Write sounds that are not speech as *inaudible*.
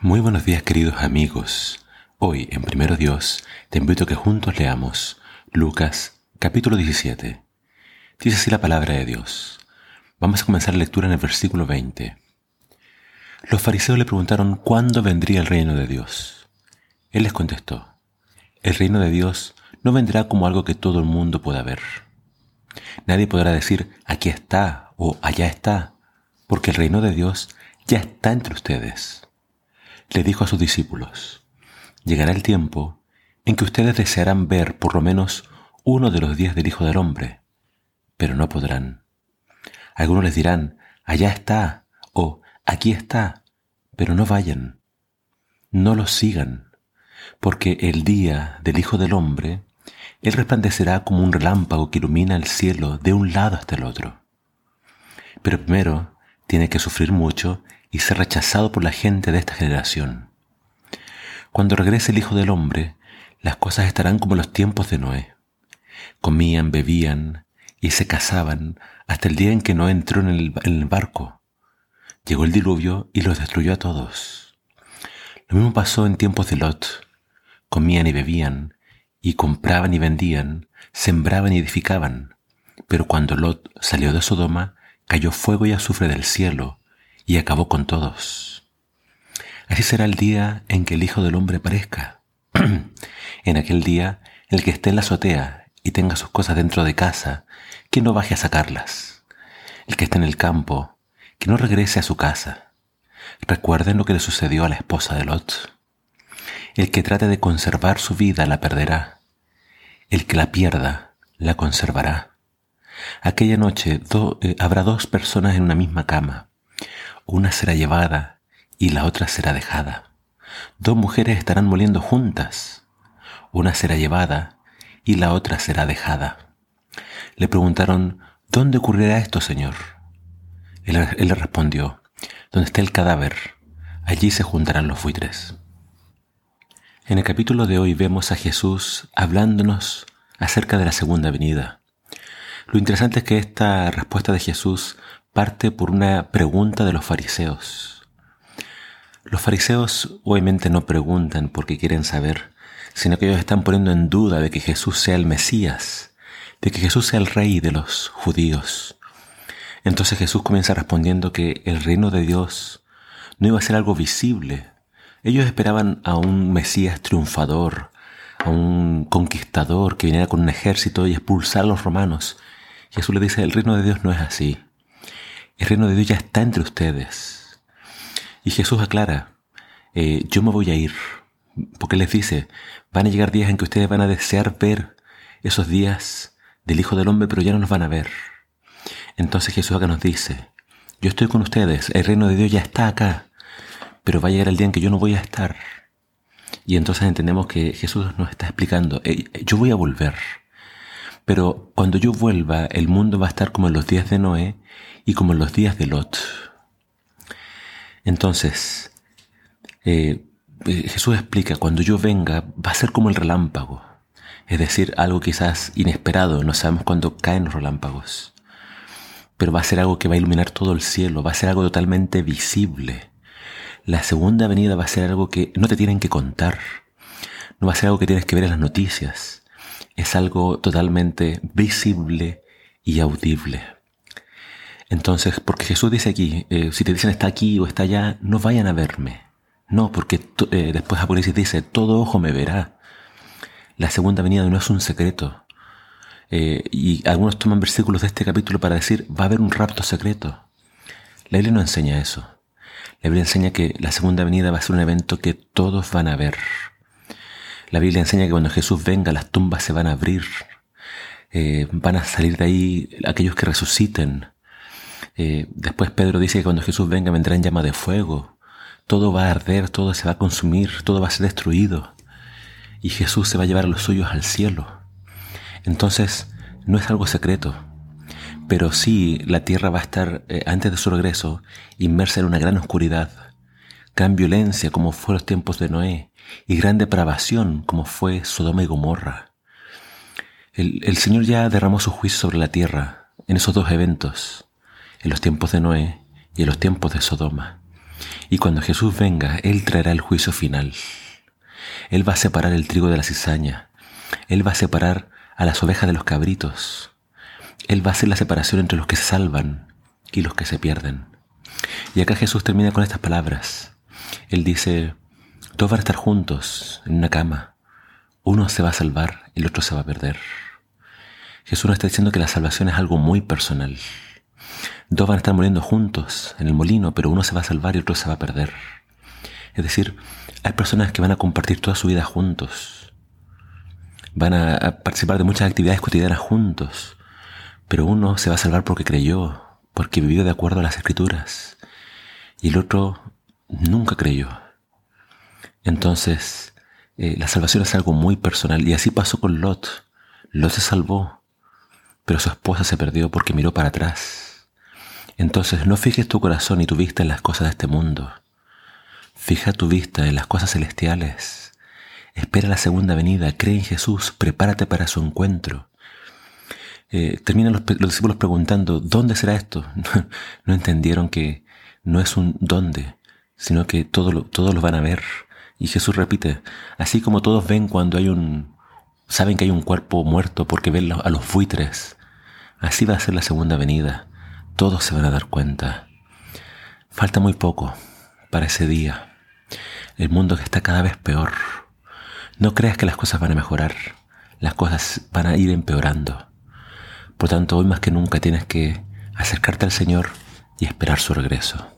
Muy buenos días queridos amigos. Hoy en Primero Dios te invito a que juntos leamos Lucas capítulo 17. Dice así la palabra de Dios. Vamos a comenzar la lectura en el versículo 20. Los fariseos le preguntaron cuándo vendría el reino de Dios. Él les contestó, el reino de Dios no vendrá como algo que todo el mundo pueda ver. Nadie podrá decir aquí está o allá está, porque el reino de Dios ya está entre ustedes le dijo a sus discípulos, llegará el tiempo en que ustedes desearán ver por lo menos uno de los días del Hijo del Hombre, pero no podrán. Algunos les dirán, allá está, o aquí está, pero no vayan, no los sigan, porque el día del Hijo del Hombre, Él resplandecerá como un relámpago que ilumina el cielo de un lado hasta el otro. Pero primero tiene que sufrir mucho y ser rechazado por la gente de esta generación. Cuando regrese el Hijo del Hombre, las cosas estarán como los tiempos de Noé. Comían, bebían y se casaban hasta el día en que Noé entró en el, en el barco. Llegó el diluvio y los destruyó a todos. Lo mismo pasó en tiempos de Lot. Comían y bebían, y compraban y vendían, sembraban y edificaban. Pero cuando Lot salió de Sodoma, cayó fuego y azufre del cielo y acabó con todos. Así será el día en que el Hijo del Hombre aparezca. *clears throat* en aquel día, el que esté en la azotea y tenga sus cosas dentro de casa, que no baje a sacarlas. El que esté en el campo, que no regrese a su casa. Recuerden lo que le sucedió a la esposa de Lot. El que trate de conservar su vida la perderá. El que la pierda la conservará. Aquella noche eh, habrá dos personas en una misma cama una será llevada y la otra será dejada. Dos mujeres estarán moliendo juntas. Una será llevada y la otra será dejada. Le preguntaron, ¿dónde ocurrirá esto, Señor? Él, le respondió, donde está el cadáver, allí se juntarán los buitres. En el capítulo de hoy vemos a Jesús hablándonos acerca de la segunda venida. Lo interesante es que esta respuesta de Jesús parte por una pregunta de los fariseos. Los fariseos obviamente no preguntan porque quieren saber, sino que ellos están poniendo en duda de que Jesús sea el Mesías, de que Jesús sea el rey de los judíos. Entonces Jesús comienza respondiendo que el reino de Dios no iba a ser algo visible. Ellos esperaban a un Mesías triunfador, a un conquistador que viniera con un ejército y expulsar a los romanos. Jesús le dice, el reino de Dios no es así. El reino de Dios ya está entre ustedes. Y Jesús aclara, eh, yo me voy a ir, porque les dice, van a llegar días en que ustedes van a desear ver esos días del Hijo del Hombre, pero ya no nos van a ver. Entonces Jesús acá nos dice, yo estoy con ustedes, el reino de Dios ya está acá, pero va a llegar el día en que yo no voy a estar. Y entonces entendemos que Jesús nos está explicando, yo voy a volver. Pero cuando yo vuelva, el mundo va a estar como en los días de Noé y como en los días de Lot. Entonces, eh, eh, Jesús explica, cuando yo venga, va a ser como el relámpago. Es decir, algo quizás inesperado, no sabemos cuándo caen los relámpagos. Pero va a ser algo que va a iluminar todo el cielo, va a ser algo totalmente visible. La segunda venida va a ser algo que no te tienen que contar. No va a ser algo que tienes que ver en las noticias es algo totalmente visible y audible. Entonces, porque Jesús dice aquí, eh, si te dicen está aquí o está allá, no vayan a verme. No, porque eh, después Apocalipsis dice, todo ojo me verá. La segunda venida no es un secreto. Eh, y algunos toman versículos de este capítulo para decir, va a haber un rapto secreto. La Biblia no enseña eso. La Biblia enseña que la segunda venida va a ser un evento que todos van a ver. La Biblia enseña que cuando Jesús venga las tumbas se van a abrir, eh, van a salir de ahí aquellos que resuciten. Eh, después Pedro dice que cuando Jesús venga vendrá en llama de fuego, todo va a arder, todo se va a consumir, todo va a ser destruido y Jesús se va a llevar a los suyos al cielo. Entonces, no es algo secreto, pero sí la tierra va a estar, eh, antes de su regreso, inmersa en una gran oscuridad, gran violencia como fue los tiempos de Noé, y gran depravación como fue Sodoma y Gomorra. El, Señor ya derramó su juicio sobre la tierra en esos dos eventos, en los tiempos de Noé y en los tiempos de Sodoma. Y cuando Jesús venga, Él traerá el juicio final. Él va a separar el trigo de la cizaña. Él va a separar a las ovejas de los cabritos. Él va a hacer la separación entre los que se salvan y los que se pierden. Y acá Jesús termina con estas palabras. Él dice, todos van a estar juntos en una cama. Uno se va a salvar el otro se va a perder. Jesús nos está diciendo que la salvación es algo muy personal. Dos van a estar muriendo juntos en el molino, pero uno se va a salvar y otro se va a perder. Es decir, hay personas que van a compartir toda su vida juntos. Van a participar de muchas actividades cotidianas juntos. Pero uno se va a salvar porque creyó, porque vivió de acuerdo a las escrituras. Y el otro nunca creyó. Entonces, eh, la salvación es algo muy personal. Y así pasó con Lot. Lot se salvó, pero su esposa se perdió porque miró para atrás. Entonces, no fijes tu corazón y tu vista en las cosas de este mundo. Fija tu vista en las cosas celestiales. Espera la segunda venida, cree en Jesús, prepárate para su encuentro. Eh, terminan los, discípulos preguntando, ¿dónde será esto? *laughs* No, entendieron que no es un dónde, sino que todos lo, todos lo van a ver. Y Jesús repite, así como todos ven cuando hay un, saben que hay un cuerpo muerto porque ven a los buitres, así va a ser la segunda venida. Todos se van a dar cuenta. Falta muy poco para ese día. El mundo que está cada vez peor. No creas que las cosas van a mejorar. Las cosas van a ir empeorando. Por tanto, hoy más que nunca tienes que acercarte al Señor y esperar su regreso.